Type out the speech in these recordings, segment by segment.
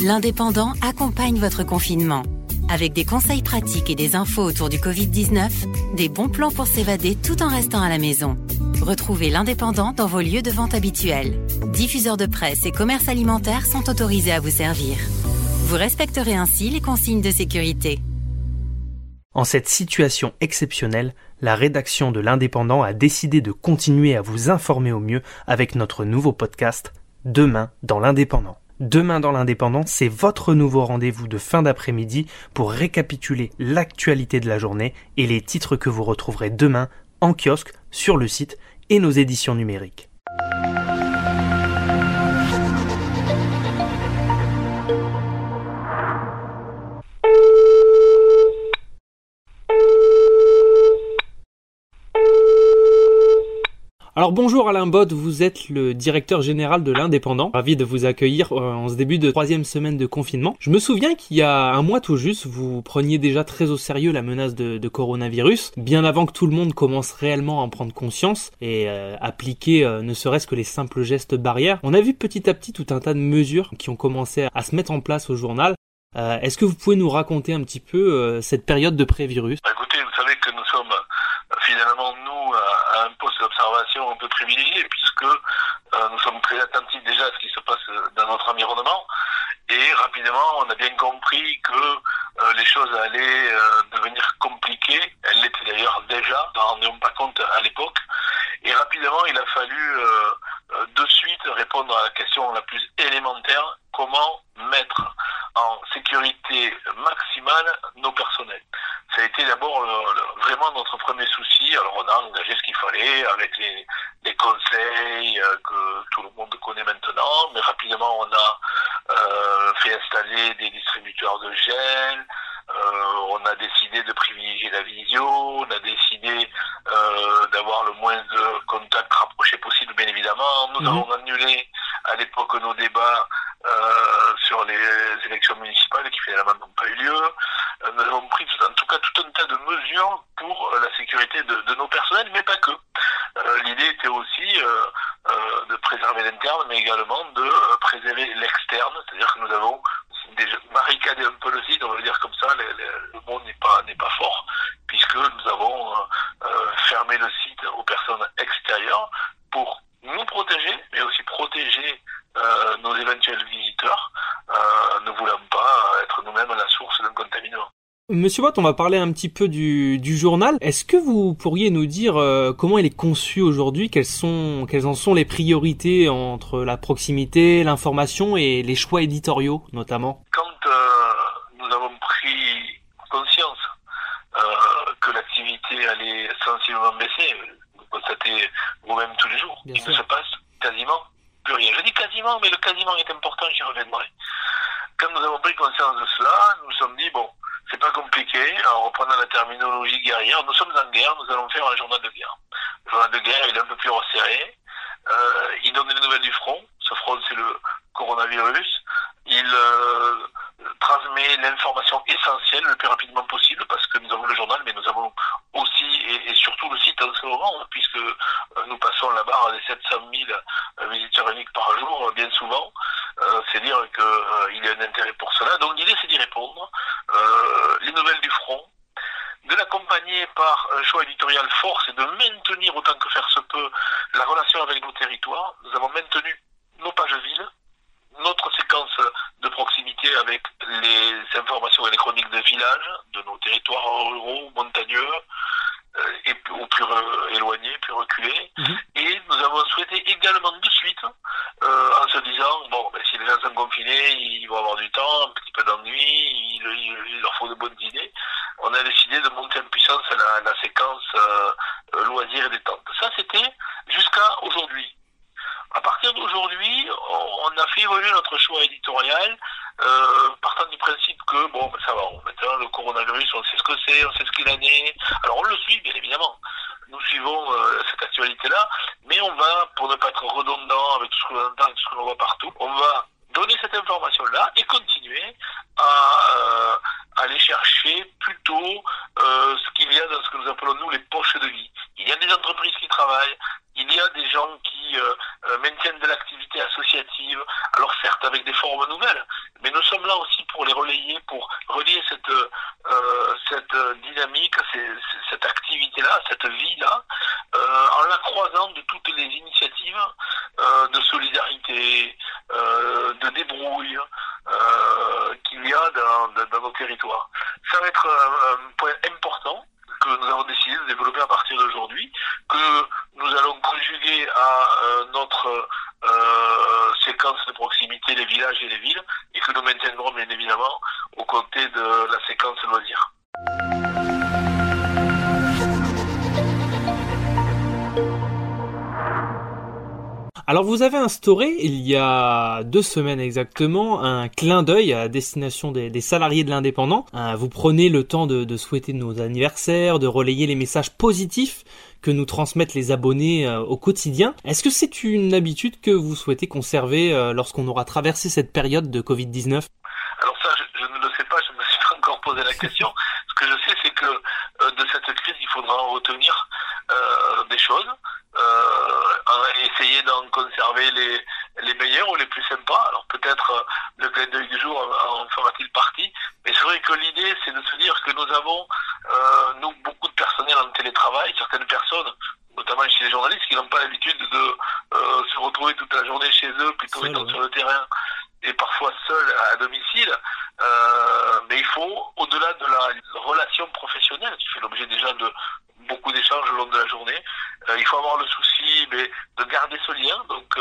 L'Indépendant accompagne votre confinement. Avec des conseils pratiques et des infos autour du Covid-19, des bons plans pour s'évader tout en restant à la maison. Retrouvez l'Indépendant dans vos lieux de vente habituels. Diffuseurs de presse et commerces alimentaires sont autorisés à vous servir. Vous respecterez ainsi les consignes de sécurité. En cette situation exceptionnelle, la rédaction de l'Indépendant a décidé de continuer à vous informer au mieux avec notre nouveau podcast Demain dans l'Indépendant. Demain dans l'Indépendant, c'est votre nouveau rendez-vous de fin d'après-midi pour récapituler l'actualité de la journée et les titres que vous retrouverez demain en kiosque, sur le site et nos éditions numériques. Alors bonjour Alain Bott, vous êtes le directeur général de l'Indépendant. Ravi de vous accueillir euh, en ce début de troisième semaine de confinement. Je me souviens qu'il y a un mois tout juste, vous preniez déjà très au sérieux la menace de, coronavirus, bien avant que tout le monde commence réellement à en prendre conscience et euh, appliquer euh, ne serait-ce que les simples gestes barrières. On a vu petit à petit tout un tas de mesures qui ont commencé à se mettre en place au journal. Est-ce que vous pouvez nous raconter un petit peu cette période de pré-virus? Bah, Écoutez, vous savez que nous sommes finalement, nous, à, un poste d'observation un peu privilégié, puisque euh, nous sommes très attentifs déjà à ce qui se passe dans notre environnement. Et rapidement, on a bien compris que euh, les choses allaient euh, devenir compliquées. Elles l'étaient d'ailleurs déjà, nous n'en rendions pas compte à l'époque. Et rapidement, il a fallu de suite répondre à la question la plus élémentaire, comment mettre en sécurité maximale nos personnels ça a été d'abord vraiment notre premier souci. Alors on a engagé ce qu'il fallait avec les, conseils euh, que tout le monde connaît maintenant, mais rapidement on a euh, fait installer des distributeurs de gel, euh, on a décidé de privilégier la visio, on a décidé d'avoir le moins de contacts rapprochés possible, bien évidemment. Nous mhm. avons annulé à l'époque nos débats sur les élections municipales qui finalement n'ont pas eu lieu. nous avons pris en tout cas tout un tas de mesures pour la sécurité de, nos personnels, mais pas que. L'idée était aussi de préserver l'interne, mais également de préserver l'externe, c'est-à-dire que nous avons barricadé un peu le site, on va dire comme ça, le, monde n'est pas n'est pas fort, puisque nous avons fermé le site aux personnes extérieures pour nous protéger, mais aussi protéger nos éventuels visiteurs, ne voulant pas être nous-mêmes la source d'un contaminement. Monsieur Watt, on va parler un petit peu du, journal. Est-ce que vous pourriez nous dire euh, comment il est conçu aujourd'hui? Quelles sont, quelles en sont les priorités entre la proximité, l'information et les choix éditoriaux, notamment? Quand euh, nous avons pris conscience euh, que l'activité allait sensiblement baisser, vous constatez vous-même tous les jours, il ne se passe quasiment plus rien. Je dis quasiment, mais le quasiment est important, j'y reviendrai. Quand nous avons pris conscience de cela, nous nous sommes dit, bon, c'est pas compliqué. En reprenant la terminologie guerrière, nous sommes en guerre, nous allons faire un journal de guerre. Le journal de guerre, il est un peu plus resserré. Euh, il donne les nouvelles du front. Ce front, c'est le coronavirus. Il euh, transmet l'information essentielle le plus rapidement possible parce que nous avons le journal, mais nous avons aussi et, surtout le site en ce moment, puisque euh, nous passons la barre des 700 000 visiteurs uniques par jour, bien souvent. c'est dire qu'il y a un intérêt pour cela. Donc l'idée, c'est d'y répondre. les nouvelles du front, de l'accompagner par un choix éditorial fort, c'est de maintenir autant que faire se peut la relation avec nos territoires. Nous avons maintenu nos pages vides, notre séquence de proximité avec les informations et les chroniques de villages, de nos territoires ruraux, montagneux, euh, et, ou plus éloignés, plus reculés. Mhm. Et nous avons souhaité également de suite, euh, en se disant, bon, ben, si les gens sont confinés, ils vont avoir du temps, un petit peu d'ennui, il, leur faut de bonnes idées. On a décidé de monter en puissance la, la séquence euh, loisirs et détente. Ça, c'était jusqu'à aujourd'hui. À partir d'aujourd'hui, évoluer notre choix éditorial, euh, partant du principe que, bon, ben, ça va, maintenant le coronavirus, on sait ce que c'est, on sait ce qu'il en est. Alors on le suit, bien évidemment. Nous suivons euh, cette actualité-là, mais on va, pour ne pas être redondant avec tout ce que l'on entend, tout ce que l'on voit partout, on va donner cette information-là et continuer à euh, aller chercher plutôt euh, ce qu'il y a dans ce que nous appelons nous les poches de vie. Il y a des entreprises qui travaillent, il y a des gens qui euh, maintiennent de l'activité associative, alors certes avec des formes nouvelles, nouvelles. Mais nous sommes là aussi pour les relayer, pour relier cette, euh, cette dynamique, cette activité-là, cette vie-là, euh, en la croisant de toutes les initiatives euh, de solidarité, de débrouille qu'il y a territoires. Ça va être un point important que nous avons décidé de développer à partir d'aujourd'hui, que nous allons conjuguer à notre euh, séquence de proximité les villages et les villes, et que nous maintiendrons bien évidemment aux côtés de la séquence loisirs. Alors vous avez instauré il y a deux semaines exactement un clin d'œil à destination des, salariés de l'indépendant. Euh, vous prenez le temps de, souhaiter nos anniversaires, de relayer les messages positifs que nous transmettent les abonnés euh, au quotidien. Est-ce que c'est une habitude que vous souhaitez conserver euh, lorsqu'on aura traversé cette période de Covid-19 Alors ça, je, ne le sais pas, je me suis pas encore posé la question. Ce que je sais, c'est que de cette crise, il faudra en retenir des choses, essayer d'en conserver les, les meilleurs ou les plus sympas. Alors peut-être le clin d'œil du jour en fera-t-il partie, mais c'est vrai que l'idée, c'est de se dire que nous avons, nous, beaucoup de personnel en télétravail, certaines personnes, notamment chez les journalistes, qui n'ont pas l'habitude de euh, se retrouver toute la journée chez eux, plutôt étant sur le terrain et parfois seuls à domicile. Euh, mais il faut, au-delà de la relation professionnelle, qui fait l'objet déjà de beaucoup d'échanges au long de la journée, euh, il faut avoir le souci mais, de garder ce lien. Donc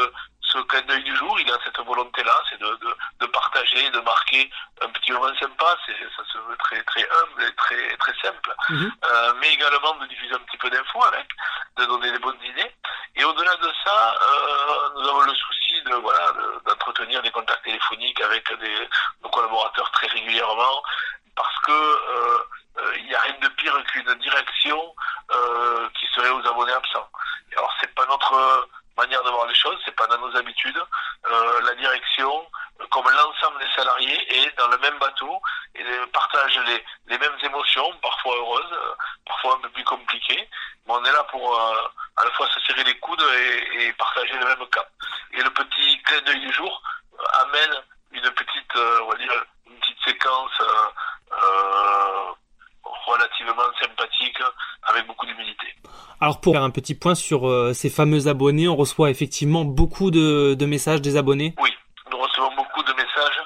ce clin d'œil du jour, il a cette volonté-là, c'est de, de, de, partager, de marquer un petit moment sympa, c'est, ça se veut très très humble et très très simple, mhm. euh, mais également de diffuser un petit peu d'infos avec, de donner des bonnes idées. Et au-delà de ça, euh, nous avons le souci de voilà d'entretenir des contacts téléphoniques avec des, nos collaborateurs très régulièrement, parce que euh, il n'y a rien de pire qu'une direction qui serait aux abonnés absents. alors c'est pas notre manière de voir les choses, c'est pas dans nos habitudes. Euh, la direction, comme l'ensemble des salariés, est dans le même bateau et partage les, les mêmes émotions, parfois heureuses, euh, parfois un peu plus compliquées. Mais on est là pour euh, à la fois se serrer les coudes et, et, partager le même cap. Et le petit clin d'œil du jour amène une petite, on va dire, une petite séquence relativement sympathique avec beaucoup d'humilité. Alors pour faire un petit point sur euh, ces fameux abonnés, on reçoit effectivement beaucoup de, de messages des abonnés Oui, nous recevons beaucoup de messages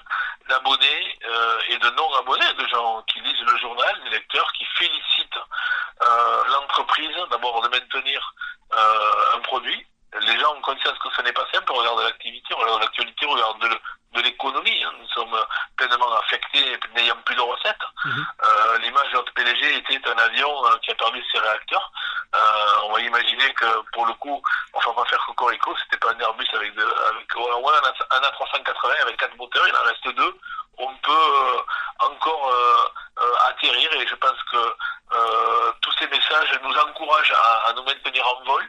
d'abonnés euh, et de non-abonnés, de gens qui lisent le journal, des lecteurs qui félicitent euh, l'entreprise d'abord de maintenir un produit. Les gens ont conscience que ce n'est pas simple, on regarde l'activité, on regarde l'actualité, on regarde de, de l'économie. Hein. Nous sommes pleinement affectés n'ayant plus de recettes. Mhm. L'image de notre PDG était un avion qui a permis ses réacteurs. Euh, on va imaginer que pour le coup, enfin on va faire Cocorico, c'était pas un Airbus avec, de, avec ouais, un, A380 avec quatre moteurs, il en reste deux. On peut encore atterrir et je pense que tous ces messages nous encouragent à, à nous maintenir en vol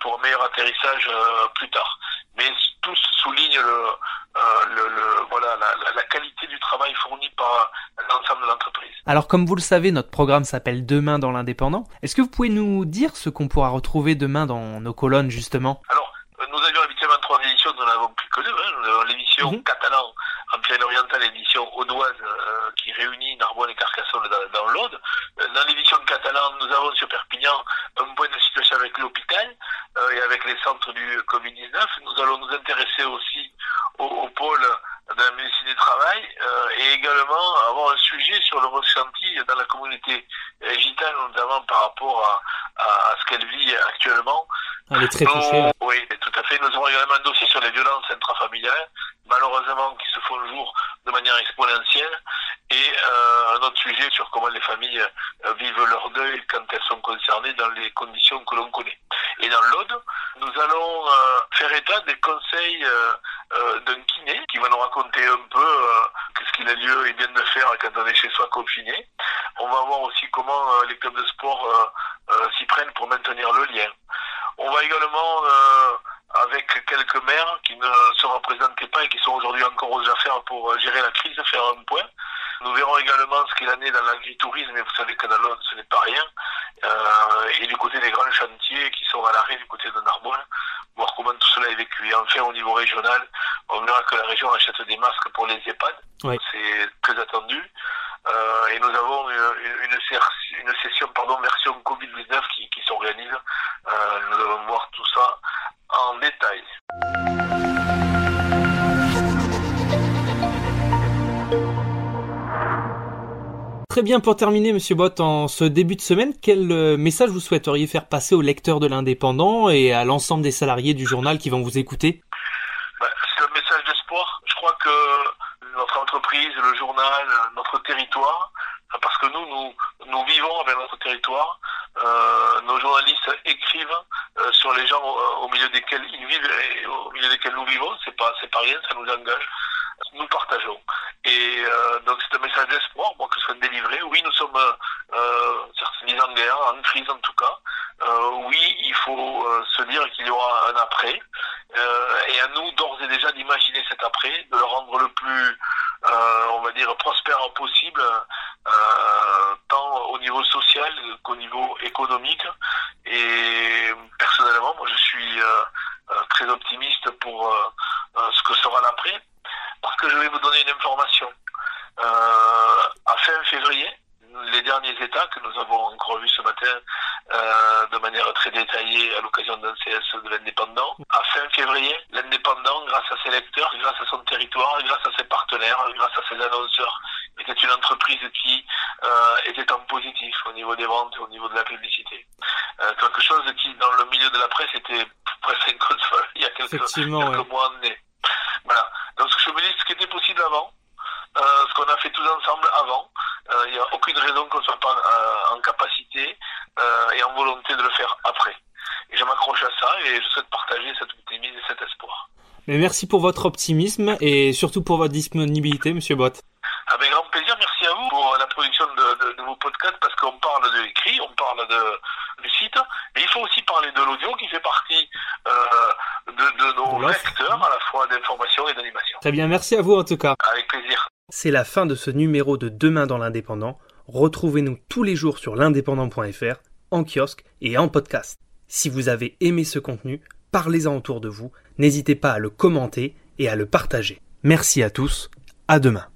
pour un meilleur atterrissage plus tard. Mais tous soulignent le, euh, le, le, voilà, la, la, qualité du travail fourni par l'ensemble de l'entreprise. Alors comme vous le savez, notre programme s'appelle Demain dans l'indépendant. Est-ce que vous pouvez nous dire ce qu'on pourra retrouver demain dans nos colonnes justement? Alors, euh, nous avions habituellement trois éditions, nous n'avons plus que deux. Hein. Nous avons l'émission mmh. catalan en Pyrénées-Orientales, l'édition audoise euh, qui réunit Narbonne et Carcassonne dans, dans l'Aude. Dans l'édition catalane, nous avons sur Perpignan un point de situation avec l'hôpital et avec les centres du Covid-19. Nous allons nous intéresser aussi au, pôle de la médecine du travail euh, et également avoir un sujet sur le ressenti dans la communauté euh, notamment par rapport à, à, ce qu'elle vit actuellement. Elle est très touchée. Oui, tout à fait. Nous avons également un dossier sur les violences intrafamiliales, malheureusement qui se font le jour de manière exponentielle, et euh, un autre sujet sur comment les familles euh, vivent leur deuil quand elles sont concernées dans les conditions que l'on connaît. Et dans l'Aude, nous allons euh, faire état des conseils euh, d'un kiné qui va nous raconter un peu ce qu'il a lieu et bien de faire quand on est chez soi confiné. On va voir aussi comment euh, les clubs de sport s'y prennent pour maintenir le lien. On va également avec quelques maires qui ne se représentaient pas et qui sont aujourd'hui encore aux affaires pour gérer la crise, faire un point. Nous verrons également ce qu'il en est dans l'agritourisme, et vous savez que dans l'Aude, ce n'est pas rien. Euh, et du côté des grands chantiers qui sont à l'arrêt du côté de Narbonne, voir comment tout cela est vécu. Et enfin, au niveau régional, on verra que la région achète des masques pour les EHPAD. C'est très attendu. Euh, et nous avons une, une, session pardon, version Covid-19 qui, qui s'organise. Euh, nous allons voir tout ça en détail. Très bien, pour terminer, Monsieur Bott, en ce début de semaine, quel euh, message vous souhaiteriez faire passer aux lecteurs de l'Indépendant et à l'ensemble des salariés du journal qui vont vous écouter? Bah, C'est un message d'espoir. Je crois que notre entreprise, le journal, notre territoire, parce que nous, nous, nous vivons avec notre territoire, euh, nos journalistes écrivent euh, sur les gens au, milieu desquels ils vivent et au milieu desquels nous vivons. C'est pas, c'est pas rien, ça nous engage nous partageons. Et euh, donc c'est un message d'espoir, moi, que ce soit délivré. Oui, nous sommes euh, mis en guerre, en crise en tout cas. Euh, oui, il faut euh, se dire qu'il y aura un après. Euh, et à nous d'ores et déjà d'imaginer cet après, de le rendre le plus, on va dire, prospère possible, tant au niveau social qu'au niveau économique. Et personnellement, moi je suis très optimiste pour ce que sera l'après parce que je vais vous donner une information. Euh, à fin février, les derniers états que nous avons encore vus ce matin euh, de manière très détaillée à l'occasion d'un CS de l'indépendant. À fin février, l'indépendant, grâce à ses lecteurs, grâce à son territoire, grâce à ses partenaires, grâce à ses annonceurs, était une entreprise qui euh, était en positif au niveau des ventes et au niveau de la publicité. Euh, quelque chose qui, dans le milieu de la presse, était presque inconcevable il y a quelques, quelques mois en Voilà. Donc je me dis ce qui était possible avant, euh, ce qu'on a fait tous ensemble avant, il n'y a aucune raison qu'on ne soit pas en capacité et en volonté de le faire après. Et je m'accroche à ça et je souhaite partager cet optimisme et cet espoir. Mais merci pour votre optimisme et surtout pour votre disponibilité, Monsieur Bott. Avec grand plaisir, merci à vous pour la production de, de, vos podcasts parce qu'on parle de l'écrit, on parle de, du site, mais il faut aussi parler de l'audio qui fait partie euh, de, de, nos vecteurs à la fois d'information et d'animation. Très bien, merci à vous en tout cas. Avec plaisir. C'est la fin de ce numéro de Demain dans l'Indépendant. Retrouvez-nous tous les jours sur l'indépendant.fr, en kiosque et en podcast. Si vous avez aimé ce contenu, parlez-en autour de vous, n'hésitez pas à le commenter et à le partager. Merci à tous, à demain.